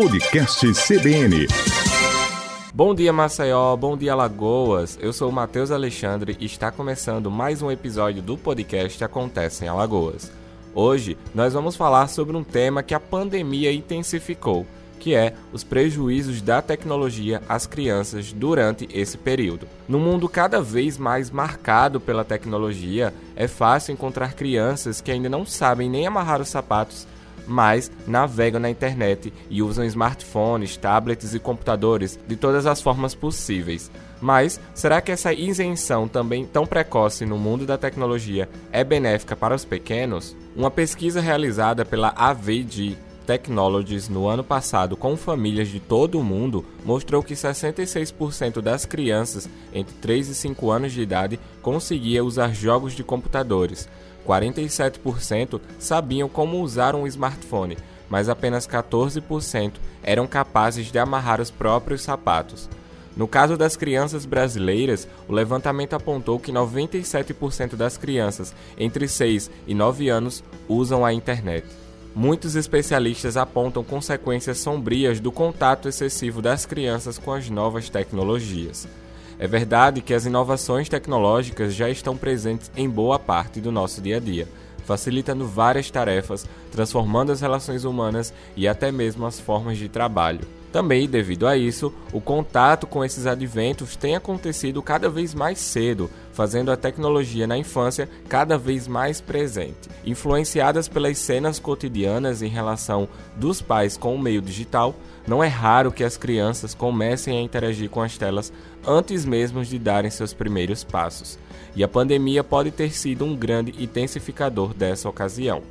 Podcast CBN. Bom dia, Maceió. Bom dia, Alagoas. Eu sou o Matheus Alexandre e está começando mais um episódio do podcast Acontece em Alagoas. Hoje nós vamos falar sobre um tema que a pandemia intensificou, que é os prejuízos da tecnologia às crianças durante esse período. No mundo cada vez mais marcado pela tecnologia, é fácil encontrar crianças que ainda não sabem nem amarrar os sapatos mas navegam na internet e usam smartphones, tablets e computadores de todas as formas possíveis. Mas será que essa isenção também tão precoce no mundo da tecnologia é benéfica para os pequenos? Uma pesquisa realizada pela AVD Technologies no ano passado com famílias de todo o mundo mostrou que 66% das crianças entre 3 e 5 anos de idade conseguia usar jogos de computadores. 47% sabiam como usar um smartphone, mas apenas 14% eram capazes de amarrar os próprios sapatos. No caso das crianças brasileiras, o levantamento apontou que 97% das crianças entre 6 e 9 anos usam a internet. Muitos especialistas apontam consequências sombrias do contato excessivo das crianças com as novas tecnologias. É verdade que as inovações tecnológicas já estão presentes em boa parte do nosso dia a dia, facilitando várias tarefas, transformando as relações humanas e até mesmo as formas de trabalho. Também, devido a isso, o contato com esses adventos tem acontecido cada vez mais cedo, fazendo a tecnologia na infância cada vez mais presente. Influenciadas pelas cenas cotidianas em relação dos pais com o meio digital, não é raro que as crianças comecem a interagir com as telas antes mesmo de darem seus primeiros passos. E a pandemia pode ter sido um grande intensificador dessa ocasião.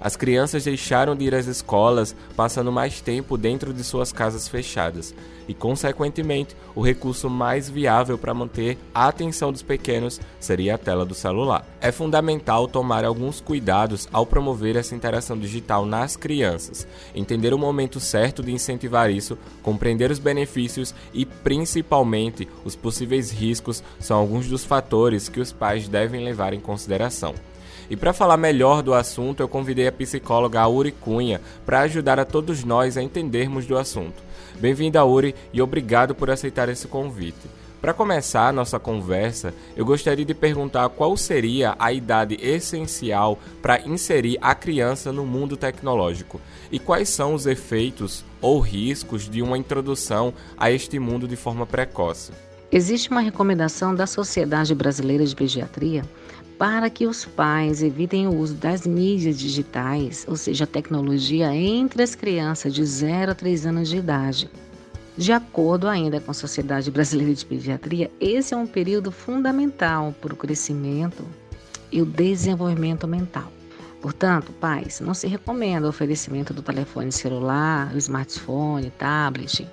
As crianças deixaram de ir às escolas, passando mais tempo dentro de suas casas fechadas, e, consequentemente, o recurso mais viável para manter a atenção dos pequenos seria a tela do celular. É fundamental tomar alguns cuidados ao promover essa interação digital nas crianças, entender o momento certo de incentivar isso, compreender os benefícios e, principalmente, os possíveis riscos são alguns dos fatores que os pais devem levar em consideração. E para falar melhor do assunto, eu convidei a psicóloga Uri Cunha para ajudar a todos nós a entendermos do assunto. Bem-vinda, Uri, e obrigado por aceitar esse convite. Para começar a nossa conversa, eu gostaria de perguntar qual seria a idade essencial para inserir a criança no mundo tecnológico e quais são os efeitos ou riscos de uma introdução a este mundo de forma precoce. Existe uma recomendação da Sociedade Brasileira de Pediatria para que os pais evitem o uso das mídias digitais, ou seja, a tecnologia, entre as crianças de 0 a 3 anos de idade. De acordo ainda com a Sociedade Brasileira de Pediatria, esse é um período fundamental para o crescimento e o desenvolvimento mental. Portanto, pais, não se recomenda o oferecimento do telefone celular, smartphone, tablet,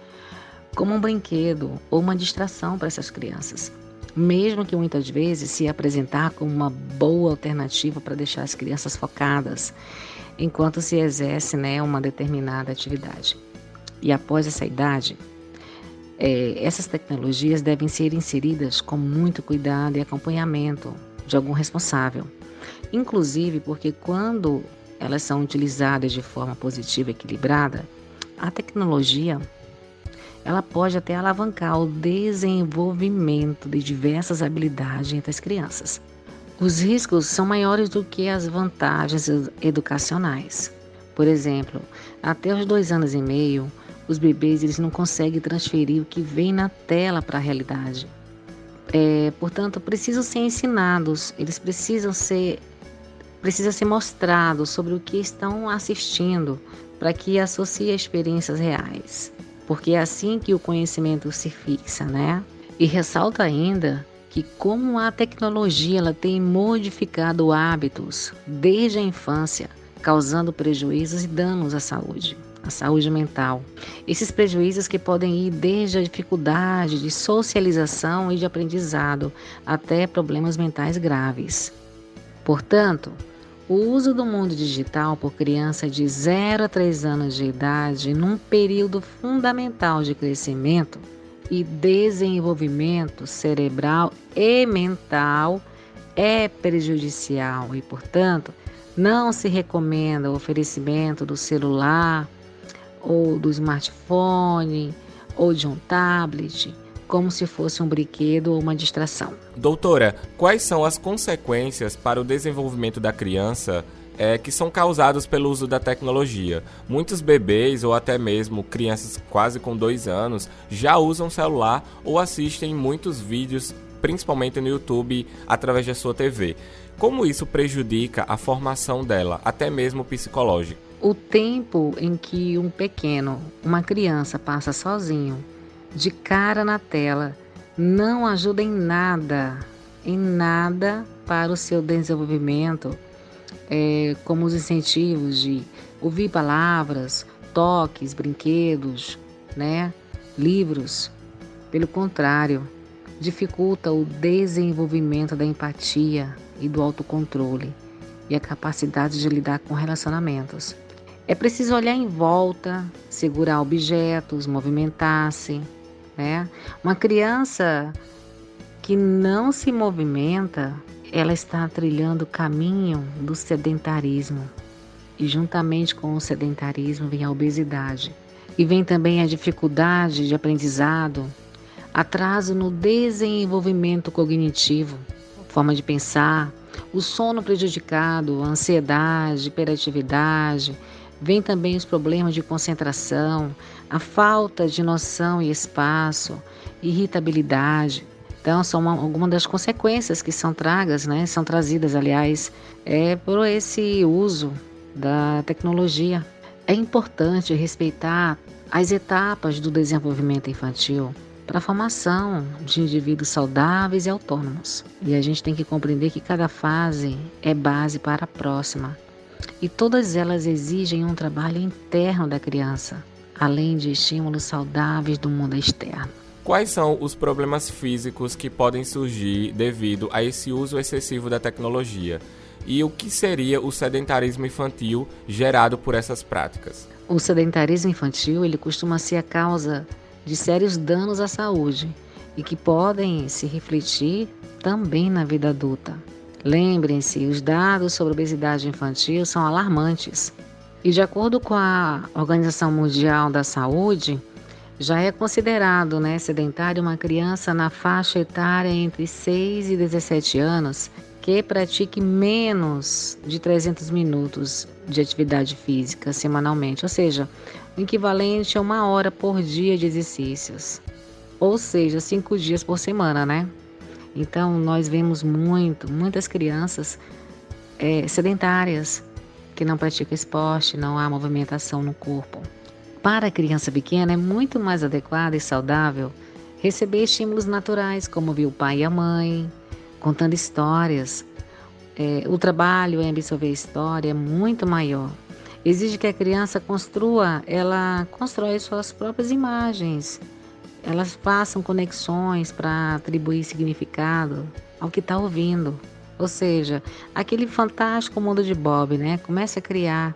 como um brinquedo ou uma distração para essas crianças mesmo que muitas vezes se apresentar como uma boa alternativa para deixar as crianças focadas enquanto se exerce né, uma determinada atividade. E após essa idade, é, essas tecnologias devem ser inseridas com muito cuidado e acompanhamento de algum responsável. Inclusive porque quando elas são utilizadas de forma positiva e equilibrada, a tecnologia ela pode até alavancar o desenvolvimento de diversas habilidades entre as crianças. Os riscos são maiores do que as vantagens educacionais. Por exemplo, até os dois anos e meio, os bebês eles não conseguem transferir o que vem na tela para a realidade. É, portanto, precisam ser ensinados, eles precisam ser precisa ser mostrado sobre o que estão assistindo para que associe a experiências reais porque é assim que o conhecimento se fixa, né? E ressalta ainda que como a tecnologia ela tem modificado hábitos desde a infância, causando prejuízos e danos à saúde, à saúde mental. Esses prejuízos que podem ir desde a dificuldade de socialização e de aprendizado até problemas mentais graves. Portanto, o uso do mundo digital por crianças de 0 a 3 anos de idade, num período fundamental de crescimento e desenvolvimento cerebral e mental, é prejudicial e, portanto, não se recomenda o oferecimento do celular ou do smartphone, ou de um tablet, como se fosse um brinquedo ou uma distração. Doutora, quais são as consequências para o desenvolvimento da criança é, que são causados pelo uso da tecnologia. Muitos bebês ou até mesmo crianças quase com dois anos já usam celular ou assistem muitos vídeos, principalmente no YouTube, através da sua TV. Como isso prejudica a formação dela, até mesmo psicológica? O tempo em que um pequeno, uma criança, passa sozinho, de cara na tela, não ajuda em nada, em nada para o seu desenvolvimento, é, como os incentivos de ouvir palavras, toques, brinquedos, né, livros. Pelo contrário, dificulta o desenvolvimento da empatia, e do autocontrole e a capacidade de lidar com relacionamentos. É preciso olhar em volta, segurar objetos, movimentar-se. Né? Uma criança que não se movimenta, ela está trilhando o caminho do sedentarismo. E juntamente com o sedentarismo vem a obesidade. E vem também a dificuldade de aprendizado, atraso no desenvolvimento cognitivo, forma de pensar, o sono prejudicado, a ansiedade, hiperatividade, vem também os problemas de concentração, a falta de noção e espaço, irritabilidade. Então, são uma, algumas das consequências que são tragas, né? São trazidas, aliás, é por esse uso da tecnologia. É importante respeitar as etapas do desenvolvimento infantil para a formação de indivíduos saudáveis e autônomos. E a gente tem que compreender que cada fase é base para a próxima. E todas elas exigem um trabalho interno da criança, além de estímulos saudáveis do mundo externo. Quais são os problemas físicos que podem surgir devido a esse uso excessivo da tecnologia? E o que seria o sedentarismo infantil gerado por essas práticas? O sedentarismo infantil ele costuma ser a causa de sérios danos à saúde e que podem se refletir também na vida adulta. Lembrem-se, os dados sobre obesidade infantil são alarmantes. E de acordo com a Organização Mundial da Saúde, já é considerado né, sedentário uma criança na faixa etária entre 6 e 17 anos que pratique menos de 300 minutos de atividade física semanalmente, ou seja, o equivalente a uma hora por dia de exercícios, ou seja, cinco dias por semana, né? Então, nós vemos muito, muitas crianças é, sedentárias que não praticam esporte, não há movimentação no corpo. Para a criança pequena, é muito mais adequado e saudável receber estímulos naturais, como ouvir o pai e a mãe, contando histórias. É, o trabalho em absorver história é muito maior. Exige que a criança construa, ela constrói suas próprias imagens. Elas façam conexões para atribuir significado ao que está ouvindo. Ou seja, aquele fantástico mundo de Bob, né? Comece a criar,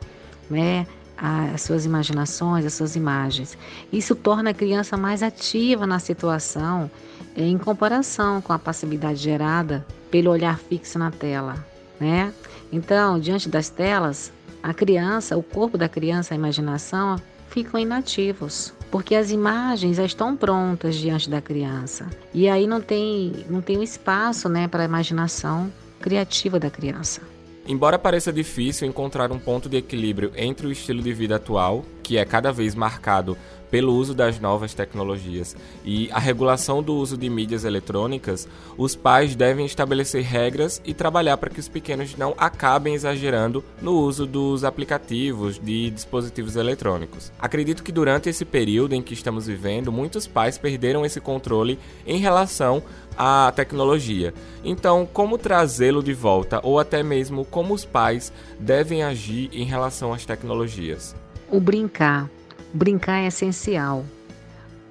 né? as suas imaginações, as suas imagens. Isso torna a criança mais ativa na situação em comparação com a passividade gerada pelo olhar fixo na tela, né? Então, diante das telas, a criança, o corpo da criança, a imaginação ficam inativos, porque as imagens já estão prontas diante da criança. E aí não tem não tem um espaço, né, para a imaginação criativa da criança. Embora pareça difícil encontrar um ponto de equilíbrio entre o estilo de vida atual, que é cada vez marcado pelo uso das novas tecnologias e a regulação do uso de mídias eletrônicas, os pais devem estabelecer regras e trabalhar para que os pequenos não acabem exagerando no uso dos aplicativos de dispositivos eletrônicos. Acredito que durante esse período em que estamos vivendo, muitos pais perderam esse controle em relação à tecnologia. Então, como trazê-lo de volta ou até mesmo como os pais devem agir em relação às tecnologias? O brincar. Brincar é essencial.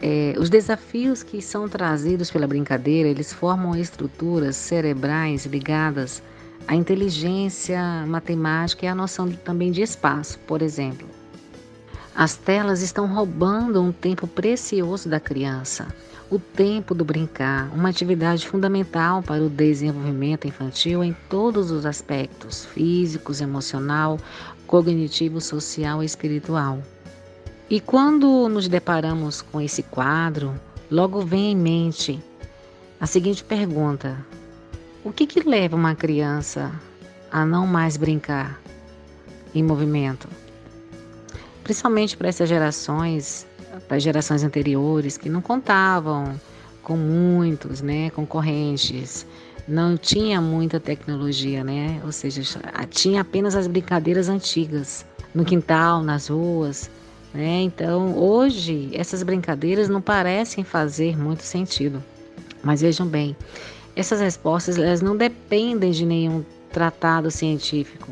É, os desafios que são trazidos pela brincadeira, eles formam estruturas cerebrais ligadas à inteligência matemática e à noção também de espaço, por exemplo. As telas estão roubando um tempo precioso da criança, o tempo do brincar, uma atividade fundamental para o desenvolvimento infantil em todos os aspectos físicos, emocional, cognitivo, social e espiritual. E quando nos deparamos com esse quadro, logo vem em mente a seguinte pergunta: o que, que leva uma criança a não mais brincar em movimento? Principalmente para essas gerações, para as gerações anteriores que não contavam com muitos, né, concorrentes, não tinha muita tecnologia, né? Ou seja, tinha apenas as brincadeiras antigas no quintal, nas ruas, né? Então, hoje essas brincadeiras não parecem fazer muito sentido. Mas vejam bem, essas respostas elas não dependem de nenhum tratado científico.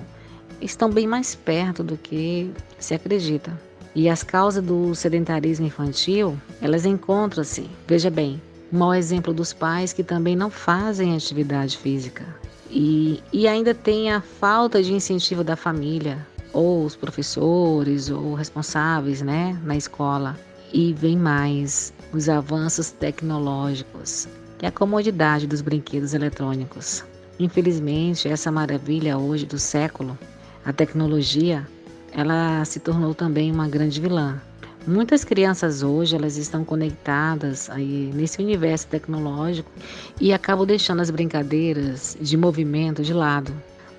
Estão bem mais perto do que se acredita. E as causas do sedentarismo infantil, elas encontram-se, veja bem, um mau exemplo dos pais que também não fazem atividade física. E, e ainda tem a falta de incentivo da família, ou os professores, ou responsáveis né, na escola. E vem mais os avanços tecnológicos, que é a comodidade dos brinquedos eletrônicos. Infelizmente, essa maravilha hoje do século, a tecnologia, ela se tornou também uma grande vilã. Muitas crianças hoje elas estão conectadas aí nesse universo tecnológico e acabam deixando as brincadeiras de movimento de lado.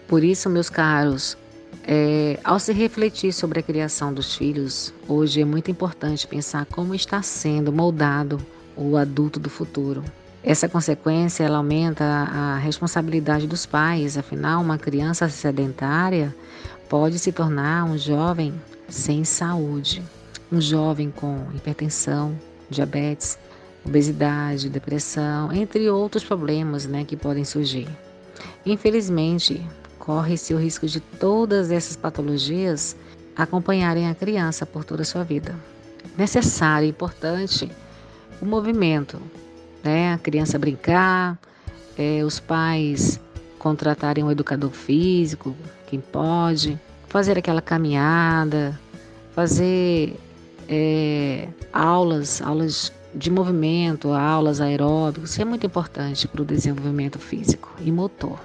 Por isso, meus caros, é, ao se refletir sobre a criação dos filhos, hoje é muito importante pensar como está sendo moldado o adulto do futuro. Essa consequência ela aumenta a responsabilidade dos pais, afinal, uma criança sedentária pode se tornar um jovem sem saúde um jovem com hipertensão, diabetes, obesidade, depressão, entre outros problemas né, que podem surgir. Infelizmente, corre-se o risco de todas essas patologias acompanharem a criança por toda a sua vida. Necessário e importante o movimento, né? a criança brincar, é, os pais contratarem um educador físico, quem pode, fazer aquela caminhada, fazer é, aulas, aulas de movimento, aulas aeróbicos, isso é muito importante para o desenvolvimento físico e motor.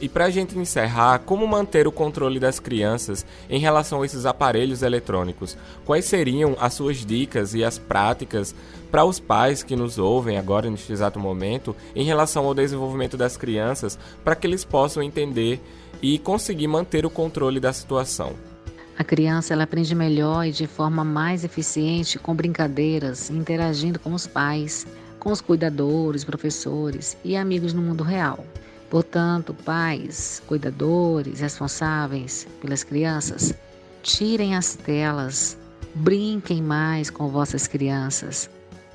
E para a gente encerrar, como manter o controle das crianças em relação a esses aparelhos eletrônicos? Quais seriam as suas dicas e as práticas para os pais que nos ouvem agora neste exato momento em relação ao desenvolvimento das crianças, para que eles possam entender e conseguir manter o controle da situação? A criança ela aprende melhor e de forma mais eficiente com brincadeiras, interagindo com os pais, com os cuidadores, professores e amigos no mundo real. Portanto, pais, cuidadores, responsáveis pelas crianças, tirem as telas, brinquem mais com vossas crianças,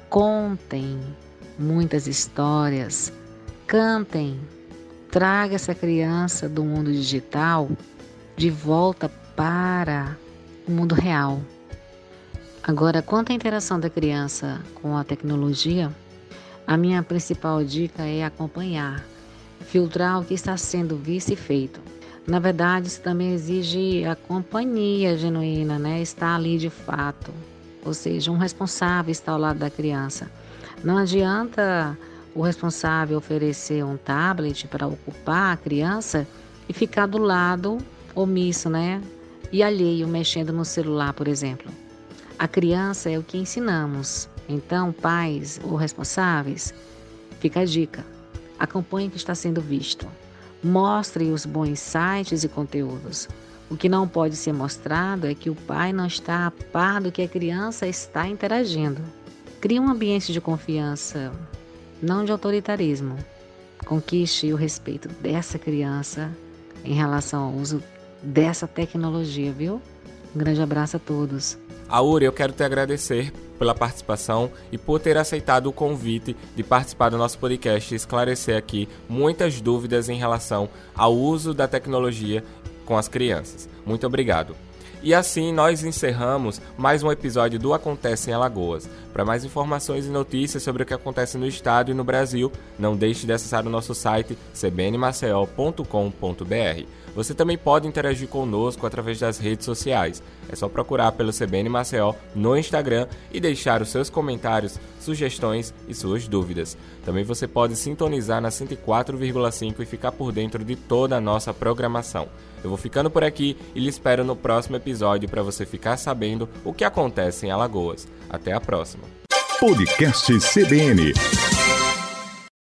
contem muitas histórias, cantem, traga essa criança do mundo digital de volta para o mundo real. Agora, quanto à interação da criança com a tecnologia, a minha principal dica é acompanhar, filtrar o que está sendo visto e feito. Na verdade, isso também exige a companhia genuína, né? Estar ali de fato. Ou seja, um responsável está ao lado da criança. Não adianta o responsável oferecer um tablet para ocupar a criança e ficar do lado omisso, né? e alheio mexendo no celular, por exemplo. A criança é o que ensinamos. Então, pais ou responsáveis, fica a dica. Acompanhe o que está sendo visto. Mostre os bons sites e conteúdos. O que não pode ser mostrado é que o pai não está a par do que a criança está interagindo. Crie um ambiente de confiança, não de autoritarismo. Conquiste o respeito dessa criança em relação ao uso dessa tecnologia, viu? Um grande abraço a todos. Auri, eu quero te agradecer pela participação e por ter aceitado o convite de participar do nosso podcast e esclarecer aqui muitas dúvidas em relação ao uso da tecnologia com as crianças. Muito obrigado. E assim nós encerramos mais um episódio do Acontece em Alagoas. Para mais informações e notícias sobre o que acontece no estado e no Brasil, não deixe de acessar o nosso site cbnmaceo.com.br. Você também pode interagir conosco através das redes sociais. É só procurar pelo CBN Maceió no Instagram e deixar os seus comentários, sugestões e suas dúvidas. Também você pode sintonizar na 104,5 e ficar por dentro de toda a nossa programação. Eu vou ficando por aqui e lhe espero no próximo episódio para você ficar sabendo o que acontece em Alagoas. Até a próxima. Podcast CBN